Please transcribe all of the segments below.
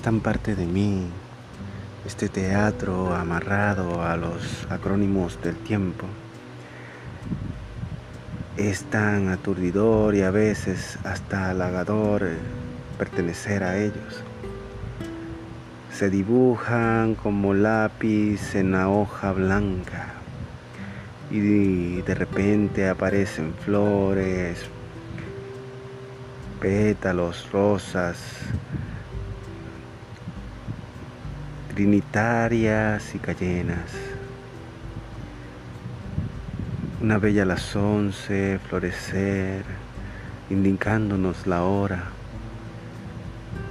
tan parte de mí, este teatro amarrado a los acrónimos del tiempo. Es tan aturdidor y a veces hasta halagador pertenecer a ellos. Se dibujan como lápiz en la hoja blanca y de repente aparecen flores, pétalos, rosas, trinitarias y cayenas. Una bella a las once, florecer, indicándonos la hora.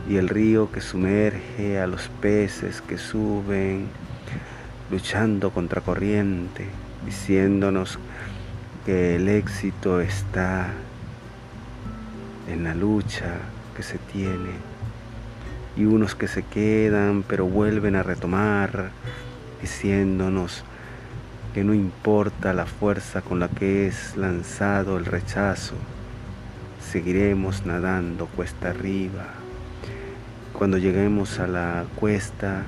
Y el río que sumerge a los peces que suben, luchando contra corriente, diciéndonos que el éxito está en la lucha que se tiene y unos que se quedan pero vuelven a retomar diciéndonos que no importa la fuerza con la que es lanzado el rechazo, seguiremos nadando cuesta arriba. Cuando lleguemos a la cuesta,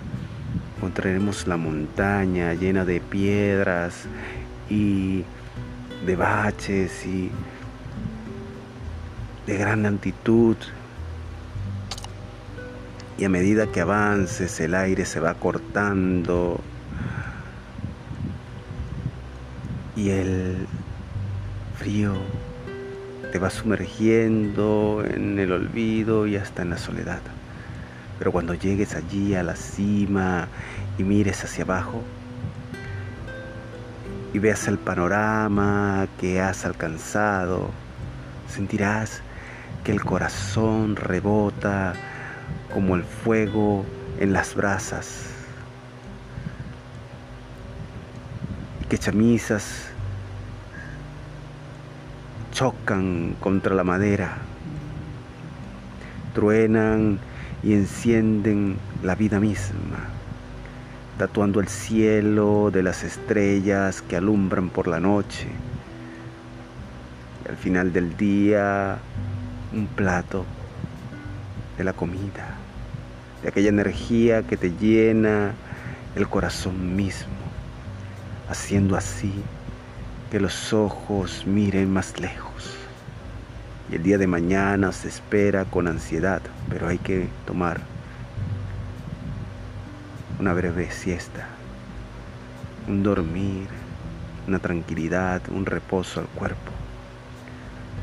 encontraremos la montaña llena de piedras y de baches y de gran altitud y a medida que avances el aire se va cortando y el frío te va sumergiendo en el olvido y hasta en la soledad. Pero cuando llegues allí a la cima y mires hacia abajo y veas el panorama que has alcanzado, sentirás que el corazón rebota como el fuego en las brasas. Que chamisas chocan contra la madera, truenan y encienden la vida misma, tatuando el cielo de las estrellas que alumbran por la noche. Y al final del día, un plato de la comida, de aquella energía que te llena el corazón mismo, haciendo así que los ojos miren más lejos. Y el día de mañana se espera con ansiedad, pero hay que tomar una breve siesta, un dormir, una tranquilidad, un reposo al cuerpo.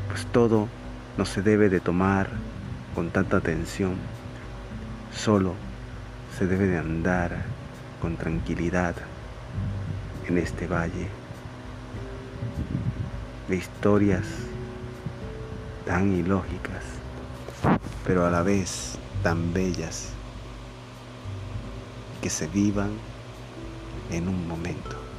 Pues todo no se debe de tomar con tanta atención, solo se debe de andar con tranquilidad en este valle de historias tan ilógicas, pero a la vez tan bellas, que se vivan en un momento.